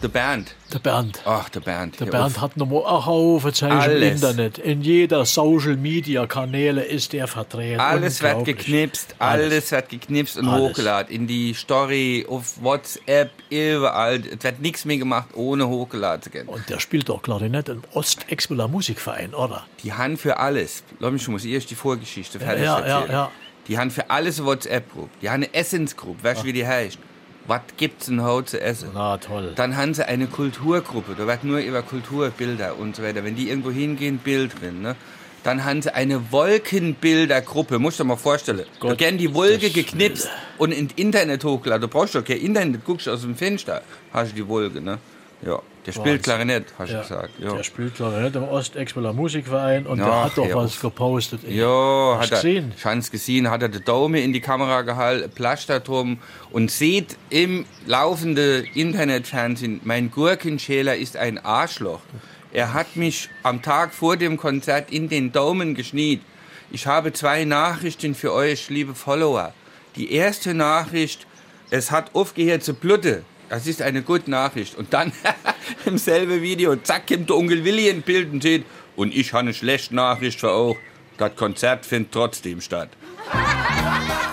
Der Bernd. Der Bernd. Ach, der Bernd. Der Bernd auf. hat nochmal ein Haufen Zeichen im Alles. Internet. In jeder Social Media Kanäle ist er vertreten. Alles wird geknipst, alles, wird geknipst und Alles. hochgeladen. In die Story, auf WhatsApp, überall. Es wird nichts mehr gemacht, ohne hochgeladen zu gehen. Und der spielt doch Klarinette im Ostexpeler Musikverein, oder? Die haben für alles, glaub ich, muss erst die Vorgeschichte fertig ja, erzählen. ja, ja. Die haben für alles WhatsApp-Gruppe. Die haben eine Essensgruppe, weißt du, wie die heißt? Was gibt's denn heute zu essen? Na toll. Dann haben sie eine Kulturgruppe, da wird nur über Kulturbilder und so weiter. Wenn die irgendwo hingehen, Bild drin. Ne? Dann haben sie eine Wolkenbildergruppe, musst du dir mal vorstellen. da Gott, werden die Wolke geknipst und ins Internet hochgeladen. Du brauchst doch kein Internet, guckst du aus dem Fenster, hast du die Wolke. Ne? Ja, der spielt. Klarinett, hast du Ja, gesagt. Ja. Der spielt Klarinette im Ostexpeler Musikverein und der Ach, hat doch was auf. gepostet. Ja, Hast hat er, gesehen? hab's gesehen, hat er den Daumen in die Kamera gehalten, Plaster drum und sieht im laufenden Internetfernsehen, mein Gurkenschäler ist ein Arschloch. Er hat mich am Tag vor dem Konzert in den Daumen geschniet. Ich habe zwei Nachrichten für euch, liebe Follower. Die erste Nachricht, es hat aufgehört zu bluten. Das ist eine gute Nachricht. Und dann im selben Video, zack, kommt der Onkel Willi in Bild und steht, und ich habe eine schlechte Nachricht für euch. Das Konzert findet trotzdem statt.